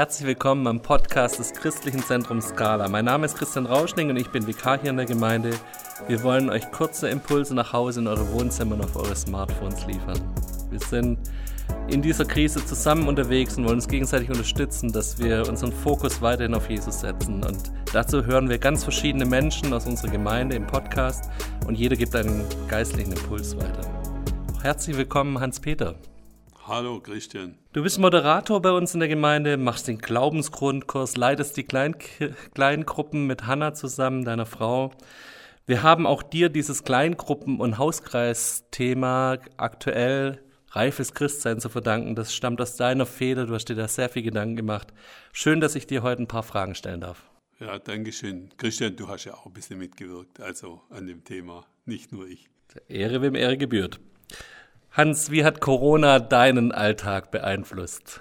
Herzlich willkommen am Podcast des Christlichen Zentrums Scala. Mein Name ist Christian Rauschning und ich bin Vikar hier in der Gemeinde. Wir wollen euch kurze Impulse nach Hause in eure Wohnzimmer und auf eure Smartphones liefern. Wir sind in dieser Krise zusammen unterwegs und wollen uns gegenseitig unterstützen, dass wir unseren Fokus weiterhin auf Jesus setzen. Und dazu hören wir ganz verschiedene Menschen aus unserer Gemeinde im Podcast und jeder gibt einen geistlichen Impuls weiter. Herzlich willkommen, Hans-Peter. Hallo Christian. Du bist Moderator bei uns in der Gemeinde, machst den Glaubensgrundkurs, leitest die Klein Kleingruppen mit Hanna zusammen, deiner Frau. Wir haben auch dir dieses Kleingruppen- und Hauskreisthema aktuell reifes Christsein zu verdanken. Das stammt aus deiner Feder, du hast dir da sehr viel Gedanken gemacht. Schön, dass ich dir heute ein paar Fragen stellen darf. Ja, danke schön. Christian, du hast ja auch ein bisschen mitgewirkt, also an dem Thema, nicht nur ich. Ehre wem Ehre gebührt. Hans, wie hat Corona deinen Alltag beeinflusst?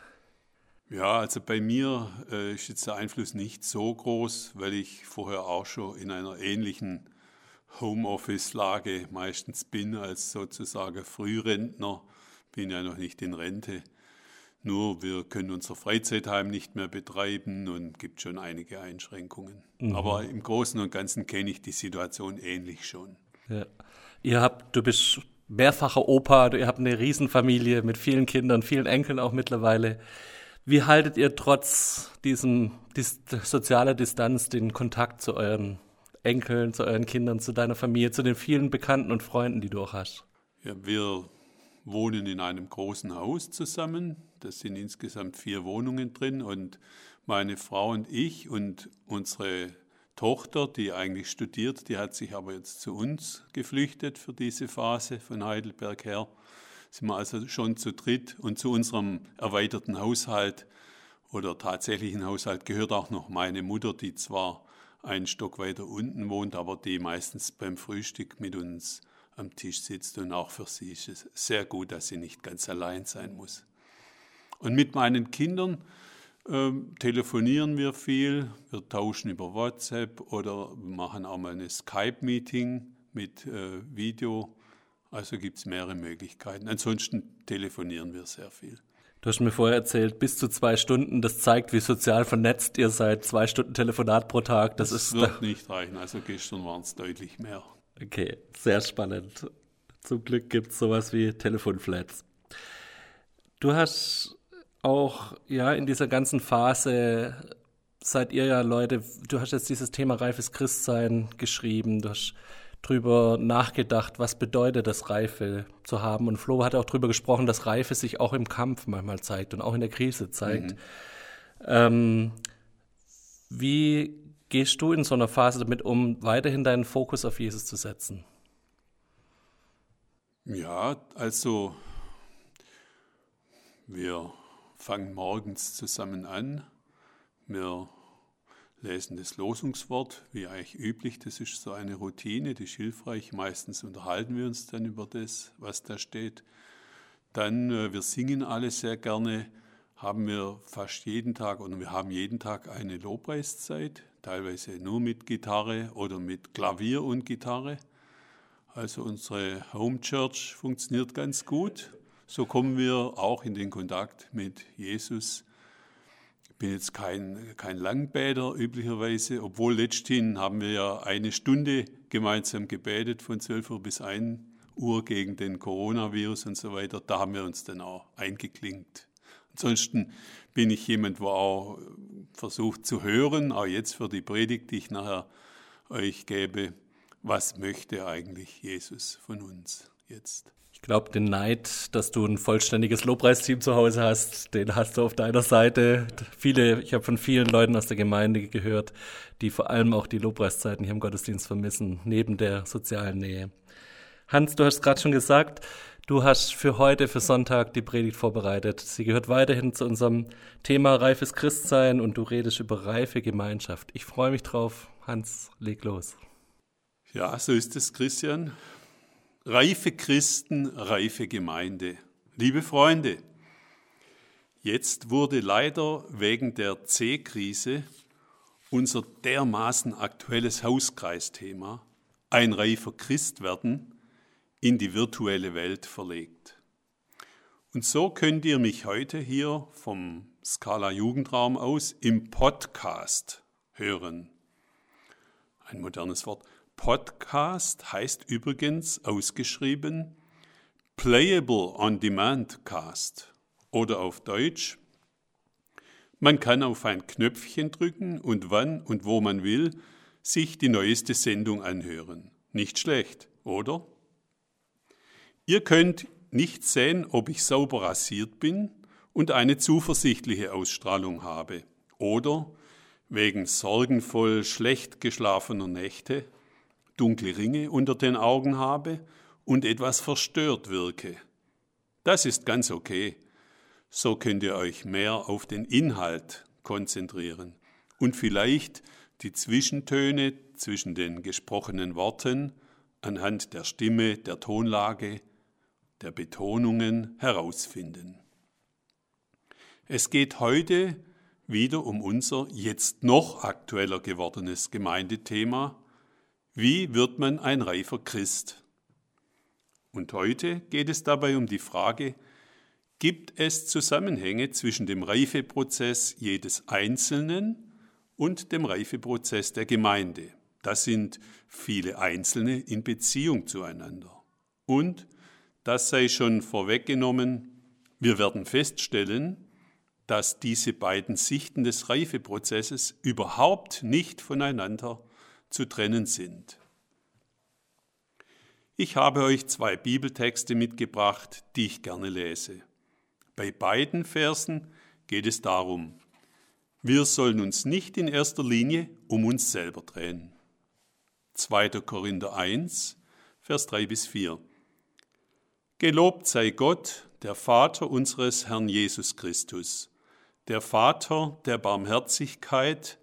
Ja, also bei mir äh, ist jetzt der Einfluss nicht so groß, weil ich vorher auch schon in einer ähnlichen Homeoffice-Lage meistens bin als sozusagen Frührentner, bin ja noch nicht in Rente. Nur wir können unser Freizeitheim nicht mehr betreiben und gibt schon einige Einschränkungen. Mhm. Aber im Großen und Ganzen kenne ich die Situation ähnlich schon. Ja. Ihr habt, du bist mehrfacher Opa, ihr habt eine Riesenfamilie mit vielen Kindern, vielen Enkeln auch mittlerweile. Wie haltet ihr trotz diesem dis, sozialer Distanz den Kontakt zu euren Enkeln, zu euren Kindern, zu deiner Familie, zu den vielen Bekannten und Freunden, die du auch hast? Ja, wir wohnen in einem großen Haus zusammen. Das sind insgesamt vier Wohnungen drin und meine Frau und ich und unsere Tochter, die eigentlich studiert, die hat sich aber jetzt zu uns geflüchtet für diese Phase von Heidelberg her. Sind wir also schon zu dritt und zu unserem erweiterten Haushalt oder tatsächlichen Haushalt gehört auch noch meine Mutter, die zwar einen Stock weiter unten wohnt, aber die meistens beim Frühstück mit uns am Tisch sitzt und auch für sie ist es sehr gut, dass sie nicht ganz allein sein muss. Und mit meinen Kindern ähm, telefonieren wir viel, wir tauschen über WhatsApp oder machen auch mal ein Skype-Meeting mit äh, Video. Also gibt es mehrere Möglichkeiten. Ansonsten telefonieren wir sehr viel. Du hast mir vorher erzählt, bis zu zwei Stunden. Das zeigt, wie sozial vernetzt ihr seid. Zwei Stunden Telefonat pro Tag. Das, das ist wird da nicht reichen. Also gestern waren es deutlich mehr. Okay, sehr spannend. Zum Glück gibt es sowas wie Telefonflats. Du hast auch ja in dieser ganzen Phase seid ihr ja Leute, du hast jetzt dieses Thema reifes Christsein geschrieben, du hast drüber nachgedacht, was bedeutet das Reife zu haben und Flo hat auch drüber gesprochen, dass Reife sich auch im Kampf manchmal zeigt und auch in der Krise zeigt. Mhm. Ähm, wie gehst du in so einer Phase damit um, weiterhin deinen Fokus auf Jesus zu setzen? Ja, also wir fangen morgens zusammen an. Wir lesen das Losungswort, wie eigentlich üblich. Das ist so eine Routine, die ist hilfreich. Meistens unterhalten wir uns dann über das, was da steht. Dann, äh, wir singen alle sehr gerne, haben wir fast jeden Tag oder wir haben jeden Tag eine Lobpreiszeit, teilweise nur mit Gitarre oder mit Klavier und Gitarre. Also unsere Home Church funktioniert ganz gut so kommen wir auch in den Kontakt mit Jesus. Ich bin jetzt kein, kein Langbäder üblicherweise, obwohl letzthin haben wir ja eine Stunde gemeinsam gebetet von 12 Uhr bis 1 Uhr gegen den Coronavirus und so weiter. Da haben wir uns dann auch eingeklinkt. Ansonsten bin ich jemand, wo auch versucht zu hören, auch jetzt für die Predigt, die ich nachher euch gebe, was möchte eigentlich Jesus von uns jetzt? Ich glaube, den Neid, dass du ein vollständiges Lobpreisteam zu Hause hast, den hast du auf deiner Seite. Viele, ich habe von vielen Leuten aus der Gemeinde gehört, die vor allem auch die Lobpreiszeiten hier im Gottesdienst vermissen, neben der sozialen Nähe. Hans, du hast gerade schon gesagt, du hast für heute, für Sonntag die Predigt vorbereitet. Sie gehört weiterhin zu unserem Thema reifes Christsein und du redest über reife Gemeinschaft. Ich freue mich drauf. Hans, leg los. Ja, so ist es, Christian. Reife Christen, reife Gemeinde. Liebe Freunde, jetzt wurde leider wegen der C-Krise unser dermaßen aktuelles Hauskreisthema, ein reifer Christ werden, in die virtuelle Welt verlegt. Und so könnt ihr mich heute hier vom Skala Jugendraum aus, im Podcast hören. Ein modernes Wort. Podcast heißt übrigens ausgeschrieben Playable on Demand Cast oder auf Deutsch man kann auf ein Knöpfchen drücken und wann und wo man will sich die neueste Sendung anhören. Nicht schlecht, oder? Ihr könnt nicht sehen, ob ich sauber rasiert bin und eine zuversichtliche Ausstrahlung habe oder wegen sorgenvoll schlecht geschlafener Nächte dunkle Ringe unter den Augen habe und etwas verstört wirke. Das ist ganz okay. So könnt ihr euch mehr auf den Inhalt konzentrieren und vielleicht die Zwischentöne zwischen den gesprochenen Worten anhand der Stimme, der Tonlage, der Betonungen herausfinden. Es geht heute wieder um unser jetzt noch aktueller gewordenes Gemeindethema. Wie wird man ein reifer Christ? Und heute geht es dabei um die Frage, gibt es Zusammenhänge zwischen dem Reifeprozess jedes Einzelnen und dem Reifeprozess der Gemeinde. Das sind viele Einzelne in Beziehung zueinander. Und, das sei schon vorweggenommen, wir werden feststellen, dass diese beiden Sichten des Reifeprozesses überhaupt nicht voneinander zu trennen sind. Ich habe euch zwei Bibeltexte mitgebracht, die ich gerne lese. Bei beiden Versen geht es darum, wir sollen uns nicht in erster Linie um uns selber drehen. 2. Korinther 1, Vers 3 bis 4. Gelobt sei Gott, der Vater unseres Herrn Jesus Christus, der Vater der Barmherzigkeit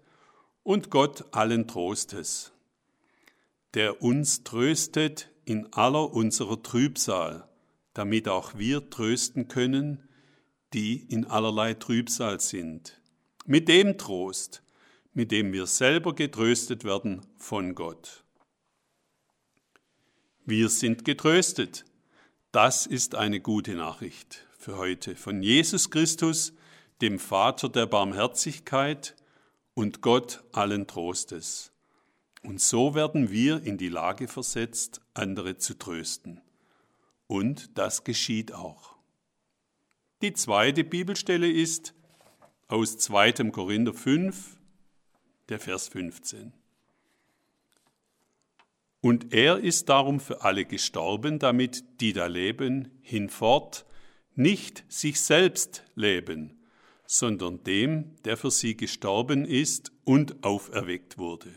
und Gott allen Trostes, der uns tröstet in aller unserer Trübsal, damit auch wir trösten können, die in allerlei Trübsal sind, mit dem Trost, mit dem wir selber getröstet werden von Gott. Wir sind getröstet. Das ist eine gute Nachricht für heute von Jesus Christus, dem Vater der Barmherzigkeit und Gott allen Trostes. Und so werden wir in die Lage versetzt, andere zu trösten. Und das geschieht auch. Die zweite Bibelstelle ist aus 2. Korinther 5, der Vers 15. Und er ist darum für alle gestorben, damit die da leben, hinfort nicht sich selbst leben, sondern dem, der für sie gestorben ist und auferweckt wurde.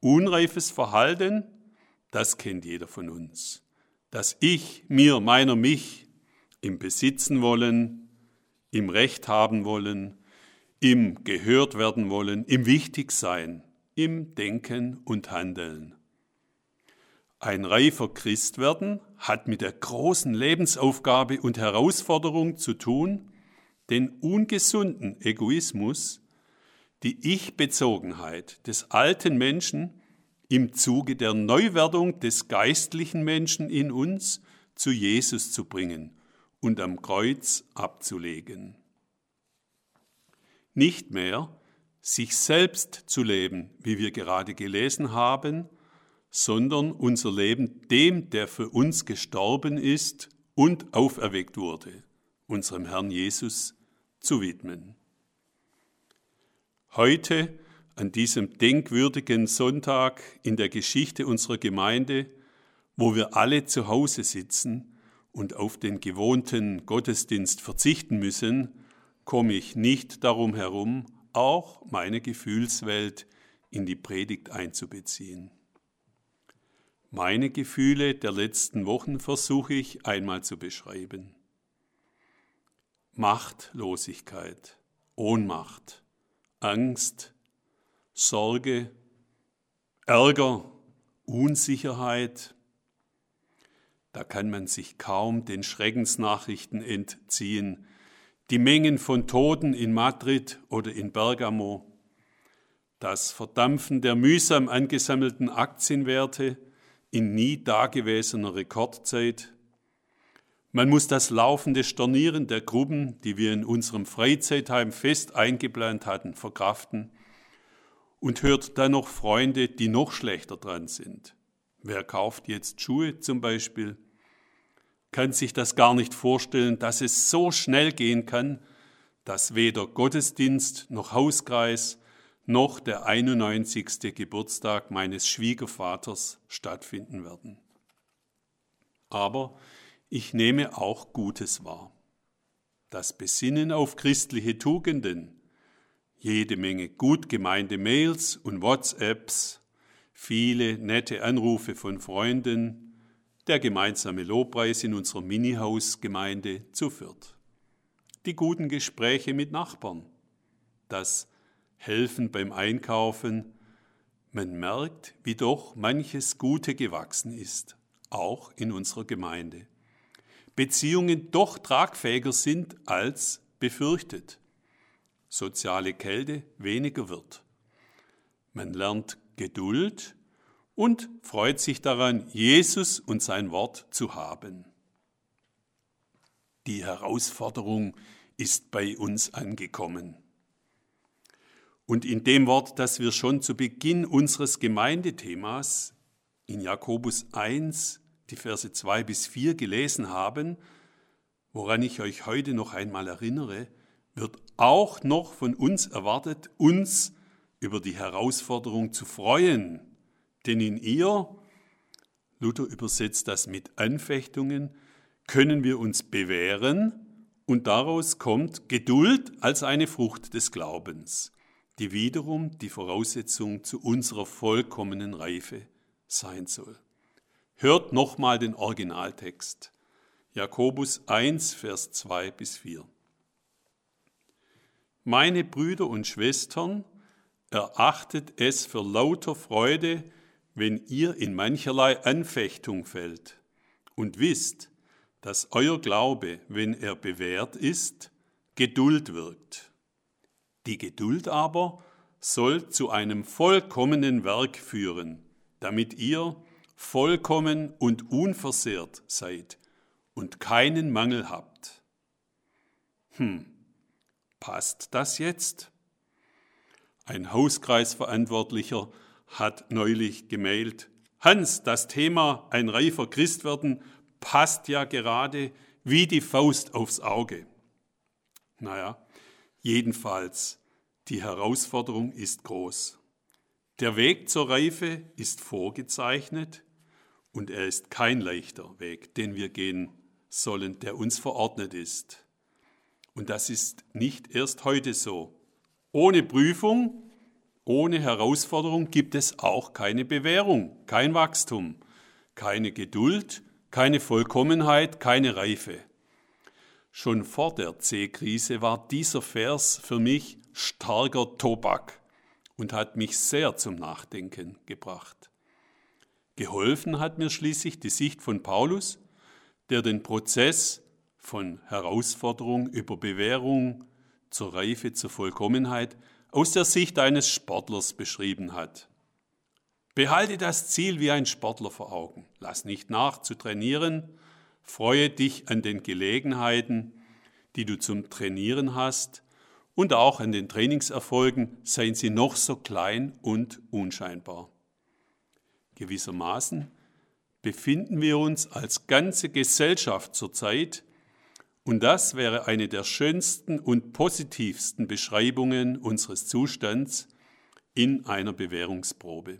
Unreifes Verhalten, das kennt jeder von uns. Das Ich, mir, meiner, mich, im Besitzen wollen, im Recht haben wollen, im gehört werden wollen, im Wichtigsein, im Denken und Handeln. Ein reifer Christ werden hat mit der großen Lebensaufgabe und Herausforderung zu tun, den ungesunden Egoismus, die Ich-Bezogenheit des alten Menschen im Zuge der Neuwerdung des geistlichen Menschen in uns zu Jesus zu bringen und am Kreuz abzulegen. Nicht mehr sich selbst zu leben, wie wir gerade gelesen haben, sondern unser Leben dem, der für uns gestorben ist und auferweckt wurde, unserem Herrn Jesus, zu widmen. Heute, an diesem denkwürdigen Sonntag in der Geschichte unserer Gemeinde, wo wir alle zu Hause sitzen, und auf den gewohnten Gottesdienst verzichten müssen, komme ich nicht darum herum, auch meine Gefühlswelt in die Predigt einzubeziehen. Meine Gefühle der letzten Wochen versuche ich einmal zu beschreiben. Machtlosigkeit, Ohnmacht, Angst, Sorge, Ärger, Unsicherheit, da kann man sich kaum den Schreckensnachrichten entziehen. Die Mengen von Toten in Madrid oder in Bergamo, das Verdampfen der mühsam angesammelten Aktienwerte in nie dagewesener Rekordzeit, Man muss das laufende Stornieren der Gruppen, die wir in unserem Freizeitheim fest eingeplant hatten, verkraften und hört dann noch Freunde, die noch schlechter dran sind. Wer kauft jetzt Schuhe zum Beispiel? Kann sich das gar nicht vorstellen, dass es so schnell gehen kann, dass weder Gottesdienst noch Hauskreis noch der 91. Geburtstag meines Schwiegervaters stattfinden werden. Aber ich nehme auch Gutes wahr. Das Besinnen auf christliche Tugenden, jede Menge gut gemeinte Mails und WhatsApps, viele nette Anrufe von Freunden, der gemeinsame Lobpreis in unserer Mini-Hausgemeinde zu Fürth, die guten Gespräche mit Nachbarn, das Helfen beim Einkaufen, man merkt, wie doch manches Gute gewachsen ist, auch in unserer Gemeinde. Beziehungen doch tragfähiger sind als befürchtet. Soziale Kälte weniger wird. Man lernt Geduld und freut sich daran, Jesus und sein Wort zu haben. Die Herausforderung ist bei uns angekommen. Und in dem Wort, das wir schon zu Beginn unseres Gemeindethemas in Jakobus 1 die Verse 2 bis 4 gelesen haben, woran ich euch heute noch einmal erinnere, wird auch noch von uns erwartet, uns über die Herausforderung zu freuen. Denn in ihr, Luther übersetzt das mit Anfechtungen, können wir uns bewähren und daraus kommt Geduld als eine Frucht des Glaubens, die wiederum die Voraussetzung zu unserer vollkommenen Reife sein soll. Hört nochmal den Originaltext. Jakobus 1, Vers 2 bis 4. Meine Brüder und Schwestern, erachtet es für lauter Freude, wenn ihr in mancherlei Anfechtung fällt und wisst, dass euer Glaube, wenn er bewährt ist, Geduld wirkt. Die Geduld aber soll zu einem vollkommenen Werk führen, damit ihr, vollkommen und unversehrt seid und keinen Mangel habt. Hm, passt das jetzt? Ein Hauskreisverantwortlicher hat neulich gemailt, Hans, das Thema ein reifer Christ werden passt ja gerade wie die Faust aufs Auge. Naja, jedenfalls, die Herausforderung ist groß. Der Weg zur Reife ist vorgezeichnet, und er ist kein leichter Weg, den wir gehen sollen, der uns verordnet ist. Und das ist nicht erst heute so. Ohne Prüfung, ohne Herausforderung gibt es auch keine Bewährung, kein Wachstum, keine Geduld, keine Vollkommenheit, keine Reife. Schon vor der C-Krise war dieser Vers für mich starker Tobak und hat mich sehr zum Nachdenken gebracht. Geholfen hat mir schließlich die Sicht von Paulus, der den Prozess von Herausforderung über Bewährung zur Reife, zur Vollkommenheit aus der Sicht eines Sportlers beschrieben hat. Behalte das Ziel wie ein Sportler vor Augen. Lass nicht nach zu trainieren. Freue dich an den Gelegenheiten, die du zum Trainieren hast und auch an den Trainingserfolgen, seien sie noch so klein und unscheinbar. Gewissermaßen befinden wir uns als ganze Gesellschaft zurzeit, und das wäre eine der schönsten und positivsten Beschreibungen unseres Zustands in einer Bewährungsprobe.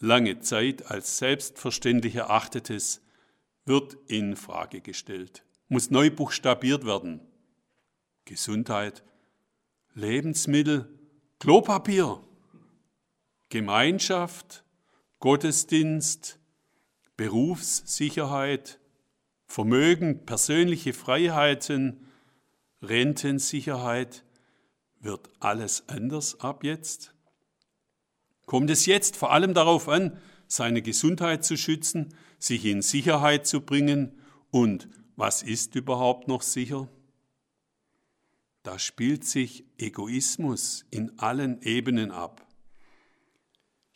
Lange Zeit als selbstverständlich erachtetes wird in Frage gestellt, muss neu buchstabiert werden. Gesundheit, Lebensmittel, Klopapier, Gemeinschaft, Gottesdienst, Berufssicherheit, Vermögen, persönliche Freiheiten, Rentensicherheit. Wird alles anders ab jetzt? Kommt es jetzt vor allem darauf an, seine Gesundheit zu schützen, sich in Sicherheit zu bringen und was ist überhaupt noch sicher? Da spielt sich Egoismus in allen Ebenen ab.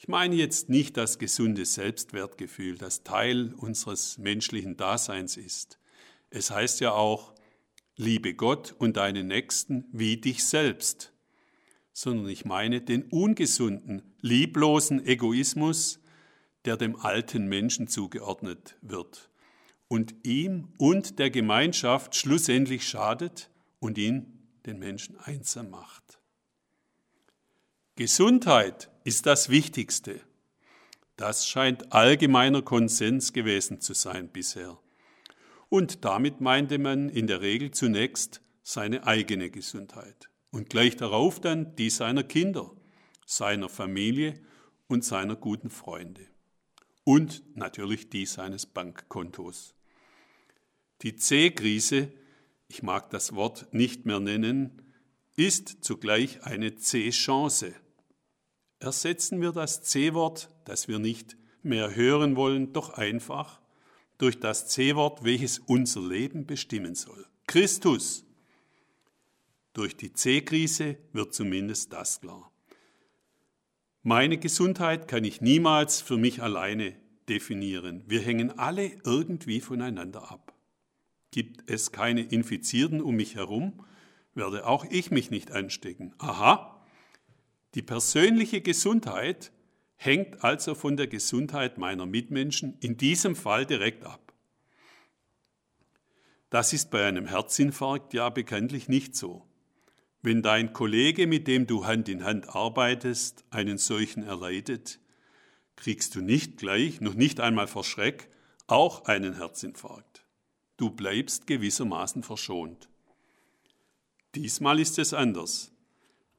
Ich meine jetzt nicht das gesunde Selbstwertgefühl, das Teil unseres menschlichen Daseins ist. Es heißt ja auch, liebe Gott und deinen Nächsten wie dich selbst, sondern ich meine den ungesunden, lieblosen Egoismus, der dem alten Menschen zugeordnet wird und ihm und der Gemeinschaft schlussendlich schadet und ihn, den Menschen, einsam macht. Gesundheit ist das Wichtigste. Das scheint allgemeiner Konsens gewesen zu sein bisher. Und damit meinte man in der Regel zunächst seine eigene Gesundheit und gleich darauf dann die seiner Kinder, seiner Familie und seiner guten Freunde und natürlich die seines Bankkontos. Die C-Krise, ich mag das Wort nicht mehr nennen, ist zugleich eine C-Chance. Ersetzen wir das C-Wort, das wir nicht mehr hören wollen, doch einfach durch das C-Wort, welches unser Leben bestimmen soll. Christus. Durch die C-Krise wird zumindest das klar. Meine Gesundheit kann ich niemals für mich alleine definieren. Wir hängen alle irgendwie voneinander ab. Gibt es keine Infizierten um mich herum, werde auch ich mich nicht anstecken. Aha, die persönliche Gesundheit hängt also von der Gesundheit meiner Mitmenschen, in diesem Fall direkt ab. Das ist bei einem Herzinfarkt ja bekanntlich nicht so. Wenn dein Kollege, mit dem du Hand in Hand arbeitest, einen solchen erleidet, kriegst du nicht gleich, noch nicht einmal vor Schreck, auch einen Herzinfarkt. Du bleibst gewissermaßen verschont. Diesmal ist es anders.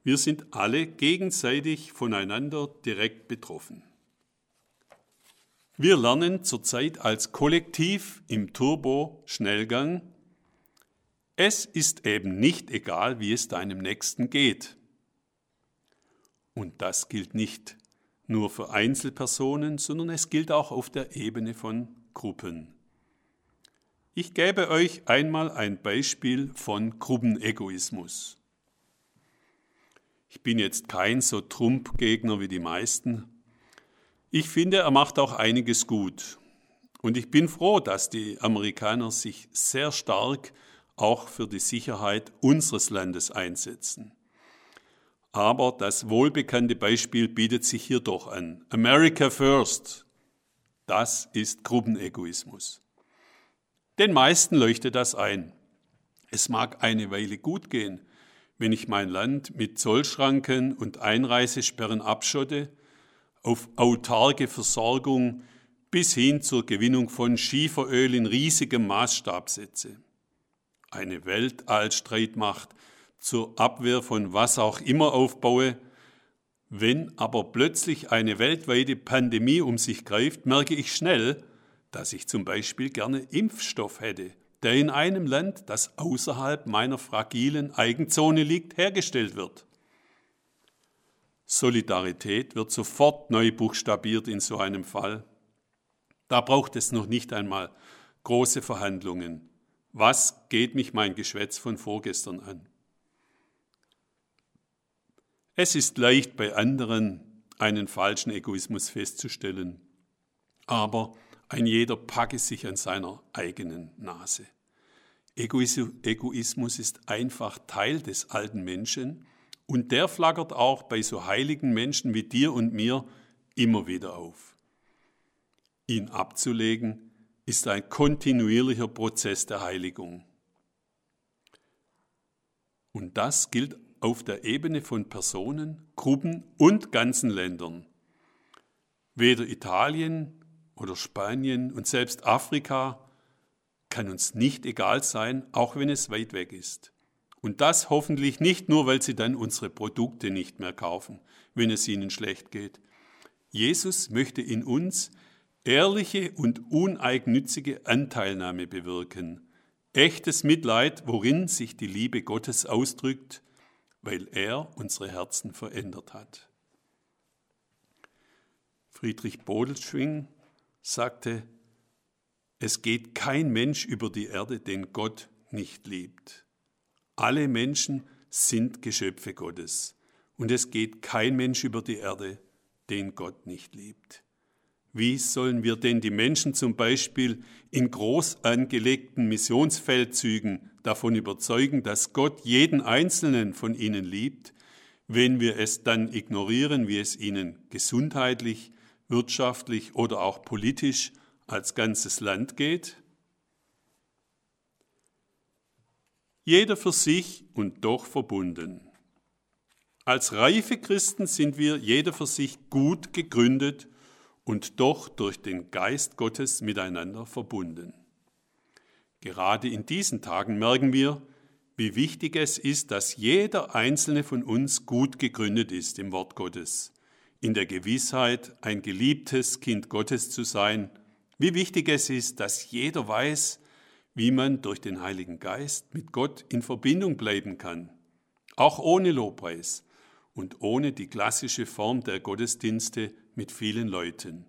Wir sind alle gegenseitig voneinander direkt betroffen. Wir lernen zurzeit als Kollektiv im Turbo-Schnellgang, es ist eben nicht egal, wie es deinem Nächsten geht. Und das gilt nicht nur für Einzelpersonen, sondern es gilt auch auf der Ebene von Gruppen. Ich gebe euch einmal ein Beispiel von Gruppenegoismus. Ich bin jetzt kein so Trump-Gegner wie die meisten. Ich finde, er macht auch einiges gut. Und ich bin froh, dass die Amerikaner sich sehr stark auch für die Sicherheit unseres Landes einsetzen. Aber das wohlbekannte Beispiel bietet sich hier doch an. America First. Das ist Gruppenegoismus. Den meisten leuchtet das ein. Es mag eine Weile gut gehen, wenn ich mein Land mit Zollschranken und Einreisesperren abschotte, auf autarke Versorgung bis hin zur Gewinnung von Schieferöl in riesigem Maßstab setze. Eine Weltallstreitmacht zur Abwehr von was auch immer aufbaue, wenn aber plötzlich eine weltweite Pandemie um sich greift, merke ich schnell, dass ich zum Beispiel gerne Impfstoff hätte, der in einem Land, das außerhalb meiner fragilen Eigenzone liegt, hergestellt wird. Solidarität wird sofort neu buchstabiert in so einem Fall. Da braucht es noch nicht einmal große Verhandlungen. Was geht mich mein Geschwätz von vorgestern an? Es ist leicht bei anderen einen falschen Egoismus festzustellen, aber ein jeder packe sich an seiner eigenen Nase. Egoismus ist einfach Teil des alten Menschen und der flackert auch bei so heiligen Menschen wie dir und mir immer wieder auf. Ihn abzulegen ist ein kontinuierlicher Prozess der Heiligung. Und das gilt auf der Ebene von Personen, Gruppen und ganzen Ländern. Weder Italien oder Spanien und selbst Afrika kann uns nicht egal sein, auch wenn es weit weg ist. Und das hoffentlich nicht nur, weil sie dann unsere Produkte nicht mehr kaufen, wenn es ihnen schlecht geht. Jesus möchte in uns ehrliche und uneigennützige Anteilnahme bewirken, echtes Mitleid, worin sich die Liebe Gottes ausdrückt, weil er unsere Herzen verändert hat. Friedrich Bodelschwing sagte, es geht kein Mensch über die Erde, den Gott nicht liebt. Alle Menschen sind Geschöpfe Gottes. Und es geht kein Mensch über die Erde, den Gott nicht liebt. Wie sollen wir denn die Menschen zum Beispiel in groß angelegten Missionsfeldzügen davon überzeugen, dass Gott jeden einzelnen von ihnen liebt, wenn wir es dann ignorieren, wie es ihnen gesundheitlich, wirtschaftlich oder auch politisch als ganzes Land geht? Jeder für sich und doch verbunden. Als reife Christen sind wir jeder für sich gut gegründet und doch durch den Geist Gottes miteinander verbunden. Gerade in diesen Tagen merken wir, wie wichtig es ist, dass jeder einzelne von uns gut gegründet ist im Wort Gottes, in der Gewissheit, ein geliebtes Kind Gottes zu sein, wie wichtig es ist, dass jeder weiß, wie man durch den Heiligen Geist mit Gott in Verbindung bleiben kann, auch ohne Lobpreis und ohne die klassische Form der Gottesdienste mit vielen Leuten.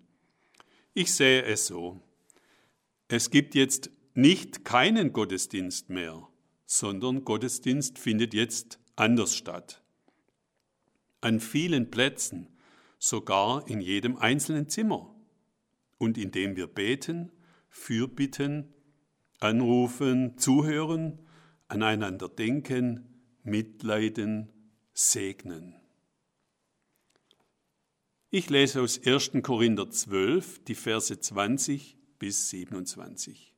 Ich sehe es so. Es gibt jetzt nicht keinen Gottesdienst mehr, sondern Gottesdienst findet jetzt anders statt. An vielen Plätzen, sogar in jedem einzelnen Zimmer. Und indem wir beten, fürbitten, anrufen, zuhören, aneinander denken, mitleiden, segnen. Ich lese aus 1. Korinther 12 die Verse 20 bis 27.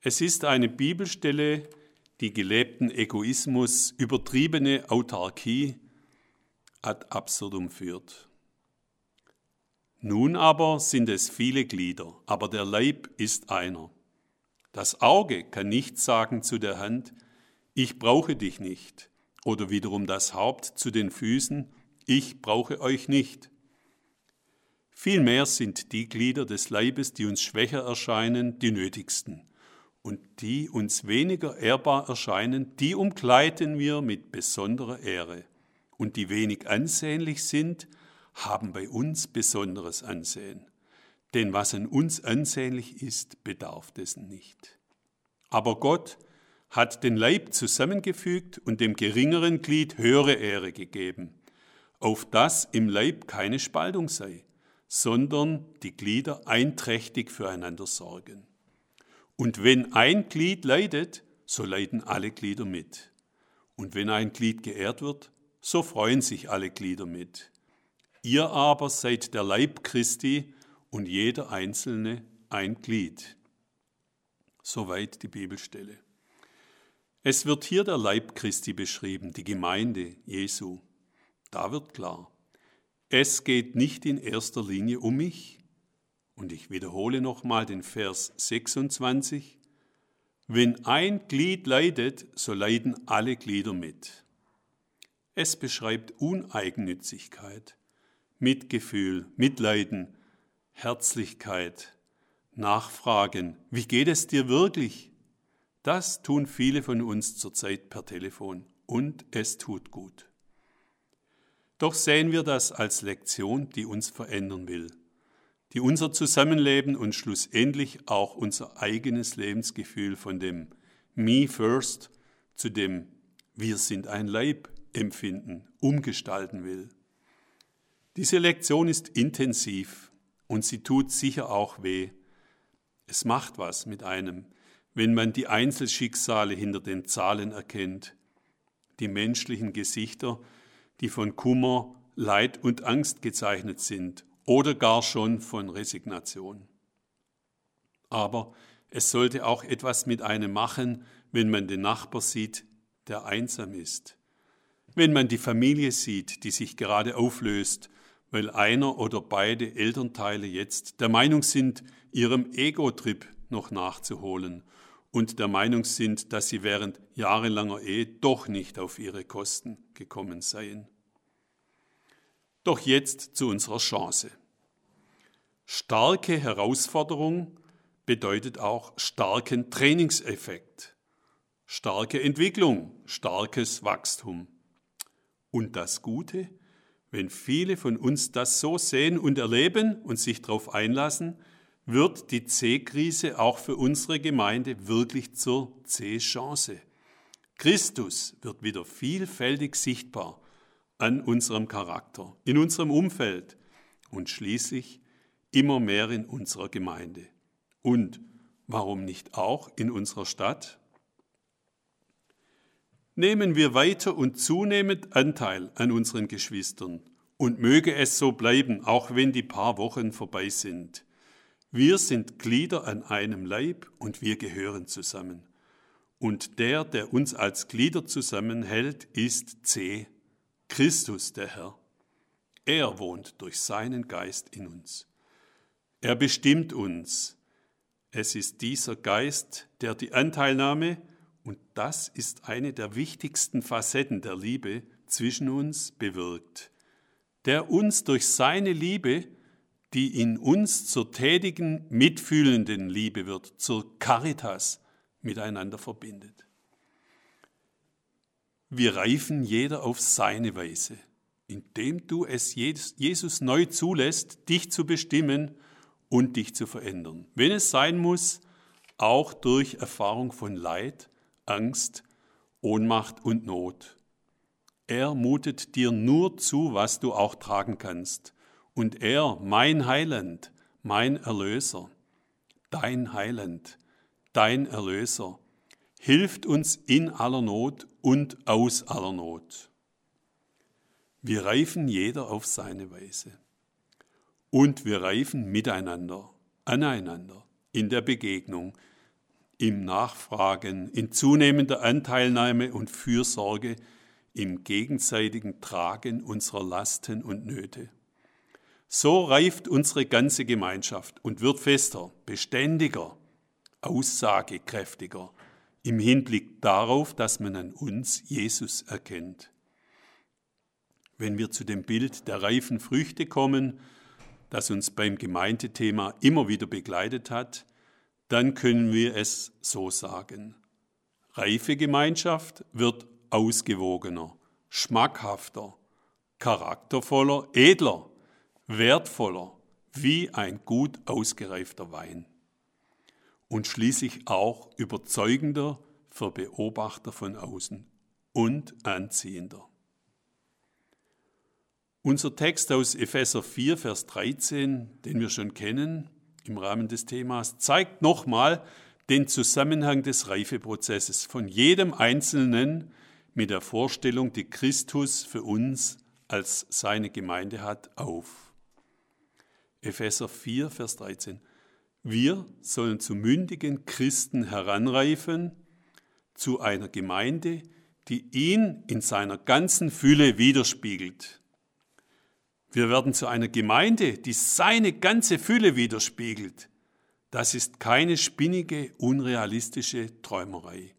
Es ist eine Bibelstelle, die gelebten Egoismus, übertriebene Autarkie ad absurdum führt. Nun aber sind es viele Glieder, aber der Leib ist einer. Das Auge kann nicht sagen zu der Hand, ich brauche dich nicht, oder wiederum das Haupt zu den Füßen, ich brauche euch nicht. Vielmehr sind die Glieder des Leibes, die uns schwächer erscheinen, die nötigsten, und die uns weniger ehrbar erscheinen, die umkleiden wir mit besonderer Ehre, und die wenig ansehnlich sind, haben bei uns besonderes Ansehen denn was an uns ansehnlich ist, bedarf dessen nicht. Aber Gott hat den Leib zusammengefügt und dem geringeren Glied höhere Ehre gegeben, auf dass im Leib keine Spaltung sei, sondern die Glieder einträchtig füreinander sorgen. Und wenn ein Glied leidet, so leiden alle Glieder mit. Und wenn ein Glied geehrt wird, so freuen sich alle Glieder mit. Ihr aber seid der Leib Christi und jeder einzelne ein Glied. Soweit die Bibelstelle. Es wird hier der Leib Christi beschrieben, die Gemeinde Jesu. Da wird klar, es geht nicht in erster Linie um mich. Und ich wiederhole nochmal den Vers 26. Wenn ein Glied leidet, so leiden alle Glieder mit. Es beschreibt Uneigennützigkeit, Mitgefühl, Mitleiden, Herzlichkeit, Nachfragen, wie geht es dir wirklich? Das tun viele von uns zurzeit per Telefon und es tut gut. Doch sehen wir das als Lektion, die uns verändern will, die unser Zusammenleben und schlussendlich auch unser eigenes Lebensgefühl von dem Me First zu dem Wir sind ein Leib empfinden, umgestalten will. Diese Lektion ist intensiv und sie tut sicher auch weh. Es macht was mit einem, wenn man die Einzelschicksale hinter den Zahlen erkennt, die menschlichen Gesichter, die von Kummer, Leid und Angst gezeichnet sind oder gar schon von Resignation. Aber es sollte auch etwas mit einem machen, wenn man den Nachbar sieht, der einsam ist, wenn man die Familie sieht, die sich gerade auflöst weil einer oder beide Elternteile jetzt der Meinung sind, ihrem Ego-Trip noch nachzuholen und der Meinung sind, dass sie während jahrelanger Ehe doch nicht auf ihre Kosten gekommen seien. Doch jetzt zu unserer Chance. Starke Herausforderung bedeutet auch starken Trainingseffekt, starke Entwicklung, starkes Wachstum. Und das Gute, wenn viele von uns das so sehen und erleben und sich darauf einlassen, wird die C-Krise auch für unsere Gemeinde wirklich zur C-Chance. Christus wird wieder vielfältig sichtbar an unserem Charakter, in unserem Umfeld und schließlich immer mehr in unserer Gemeinde. Und warum nicht auch in unserer Stadt? Nehmen wir weiter und zunehmend Anteil an unseren Geschwistern und möge es so bleiben, auch wenn die paar Wochen vorbei sind. Wir sind Glieder an einem Leib und wir gehören zusammen. Und der, der uns als Glieder zusammenhält, ist C, Christus der Herr. Er wohnt durch seinen Geist in uns. Er bestimmt uns. Es ist dieser Geist, der die Anteilnahme, und das ist eine der wichtigsten Facetten der Liebe zwischen uns bewirkt der uns durch seine Liebe, die in uns zur tätigen, mitfühlenden Liebe wird, zur Caritas miteinander verbindet. Wir reifen jeder auf seine Weise, indem du es Jesus neu zulässt, dich zu bestimmen und dich zu verändern. Wenn es sein muss, auch durch Erfahrung von Leid, Angst, Ohnmacht und Not. Er mutet dir nur zu, was du auch tragen kannst. Und er, mein Heiland, mein Erlöser, dein Heiland, dein Erlöser, hilft uns in aller Not und aus aller Not. Wir reifen jeder auf seine Weise. Und wir reifen miteinander, aneinander, in der Begegnung, im Nachfragen, in zunehmender Anteilnahme und Fürsorge, im gegenseitigen Tragen unserer Lasten und Nöte. So reift unsere ganze Gemeinschaft und wird fester, beständiger, aussagekräftiger im Hinblick darauf, dass man an uns Jesus erkennt. Wenn wir zu dem Bild der reifen Früchte kommen, das uns beim Gemeindethema immer wieder begleitet hat, dann können wir es so sagen. Reife Gemeinschaft wird ausgewogener, schmackhafter, charaktervoller, edler, wertvoller, wie ein gut ausgereifter Wein. Und schließlich auch überzeugender für Beobachter von außen und anziehender. Unser Text aus Epheser 4, Vers 13, den wir schon kennen im Rahmen des Themas, zeigt nochmal den Zusammenhang des Reifeprozesses von jedem Einzelnen mit der Vorstellung, die Christus für uns als seine Gemeinde hat, auf. Epheser 4, Vers 13. Wir sollen zu mündigen Christen heranreifen, zu einer Gemeinde, die ihn in seiner ganzen Fülle widerspiegelt. Wir werden zu einer Gemeinde, die seine ganze Fülle widerspiegelt. Das ist keine spinnige, unrealistische Träumerei.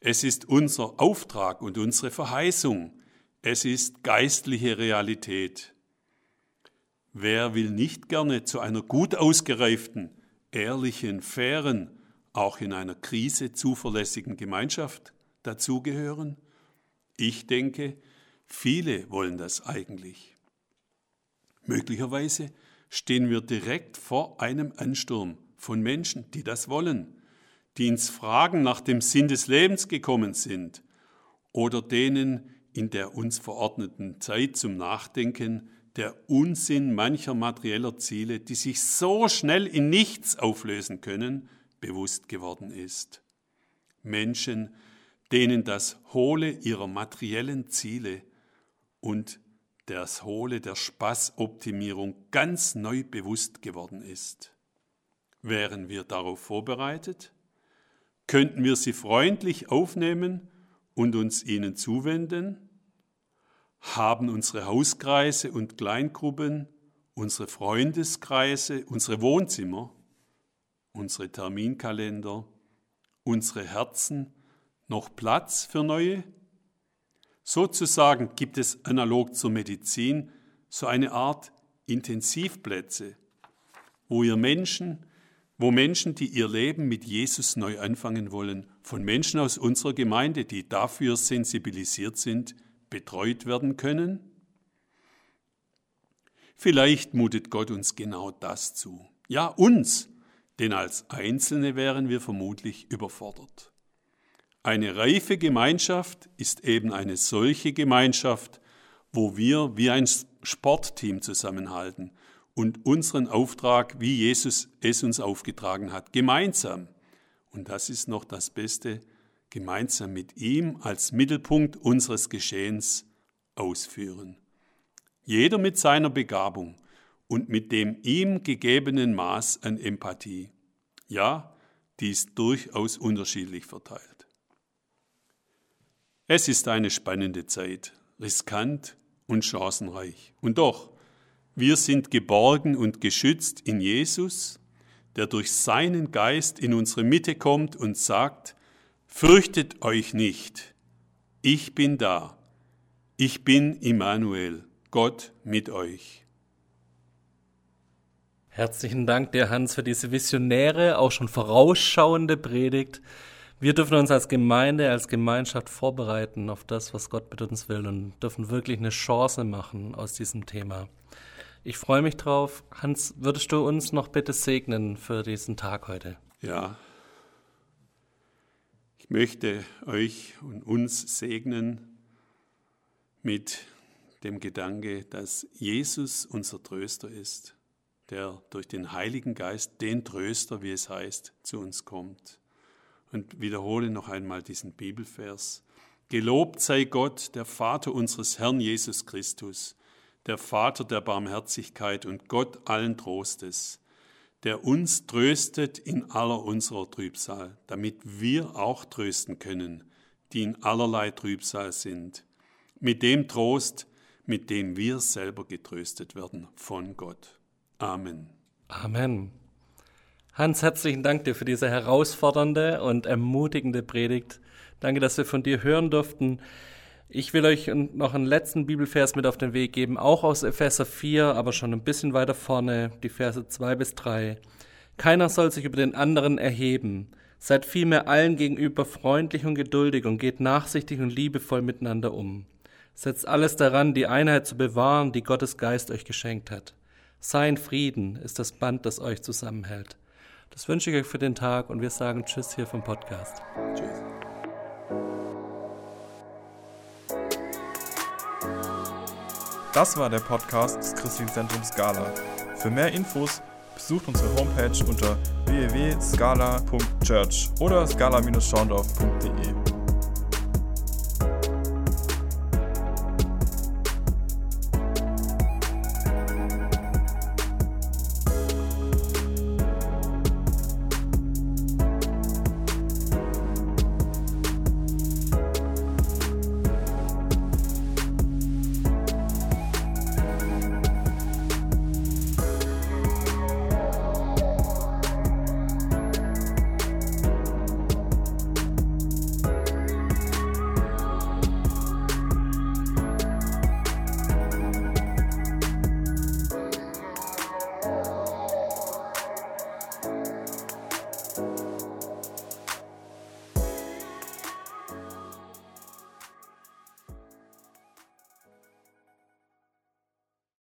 Es ist unser Auftrag und unsere Verheißung. Es ist geistliche Realität. Wer will nicht gerne zu einer gut ausgereiften, ehrlichen, fairen, auch in einer Krise zuverlässigen Gemeinschaft dazugehören? Ich denke, viele wollen das eigentlich. Möglicherweise stehen wir direkt vor einem Ansturm von Menschen, die das wollen die ins Fragen nach dem Sinn des Lebens gekommen sind oder denen in der uns verordneten Zeit zum Nachdenken der Unsinn mancher materieller Ziele, die sich so schnell in nichts auflösen können, bewusst geworden ist. Menschen, denen das Hohle ihrer materiellen Ziele und das Hohle der Spaßoptimierung ganz neu bewusst geworden ist. Wären wir darauf vorbereitet? Könnten wir sie freundlich aufnehmen und uns ihnen zuwenden? Haben unsere Hauskreise und Kleingruppen, unsere Freundeskreise, unsere Wohnzimmer, unsere Terminkalender, unsere Herzen noch Platz für neue? Sozusagen gibt es analog zur Medizin so eine Art Intensivplätze, wo ihr Menschen wo Menschen, die ihr Leben mit Jesus neu anfangen wollen, von Menschen aus unserer Gemeinde, die dafür sensibilisiert sind, betreut werden können? Vielleicht mutet Gott uns genau das zu. Ja, uns, denn als Einzelne wären wir vermutlich überfordert. Eine reife Gemeinschaft ist eben eine solche Gemeinschaft, wo wir wie ein Sportteam zusammenhalten und unseren Auftrag, wie Jesus es uns aufgetragen hat, gemeinsam. Und das ist noch das Beste, gemeinsam mit ihm als Mittelpunkt unseres Geschehens ausführen. Jeder mit seiner Begabung und mit dem ihm gegebenen Maß an Empathie. Ja, die ist durchaus unterschiedlich verteilt. Es ist eine spannende Zeit, riskant und chancenreich. Und doch, wir sind geborgen und geschützt in Jesus, der durch seinen Geist in unsere Mitte kommt und sagt, Fürchtet euch nicht, ich bin da, ich bin Immanuel, Gott mit euch. Herzlichen Dank dir, Hans, für diese visionäre, auch schon vorausschauende Predigt. Wir dürfen uns als Gemeinde, als Gemeinschaft vorbereiten auf das, was Gott mit uns will und dürfen wirklich eine Chance machen aus diesem Thema. Ich freue mich drauf. Hans, würdest du uns noch bitte segnen für diesen Tag heute? Ja. Ich möchte euch und uns segnen mit dem Gedanke, dass Jesus unser Tröster ist, der durch den Heiligen Geist, den Tröster, wie es heißt, zu uns kommt. Und wiederhole noch einmal diesen Bibelvers. Gelobt sei Gott, der Vater unseres Herrn Jesus Christus der Vater der Barmherzigkeit und Gott allen Trostes, der uns tröstet in aller unserer Trübsal, damit wir auch trösten können, die in allerlei Trübsal sind, mit dem Trost, mit dem wir selber getröstet werden von Gott. Amen. Amen. Hans, herzlichen Dank dir für diese herausfordernde und ermutigende Predigt. Danke, dass wir von dir hören durften. Ich will euch noch einen letzten Bibelvers mit auf den Weg geben, auch aus Epheser 4, aber schon ein bisschen weiter vorne, die Verse 2 bis 3. Keiner soll sich über den anderen erheben. Seid vielmehr allen gegenüber freundlich und geduldig und geht nachsichtig und liebevoll miteinander um. Setzt alles daran, die Einheit zu bewahren, die Gottes Geist euch geschenkt hat. Sein Frieden ist das Band, das euch zusammenhält. Das wünsche ich euch für den Tag und wir sagen Tschüss hier vom Podcast. Tschüss. Das war der Podcast des Christlichen Zentrums Scala. Für mehr Infos besucht unsere Homepage unter www.scala.church oder scala-schaundorf.de.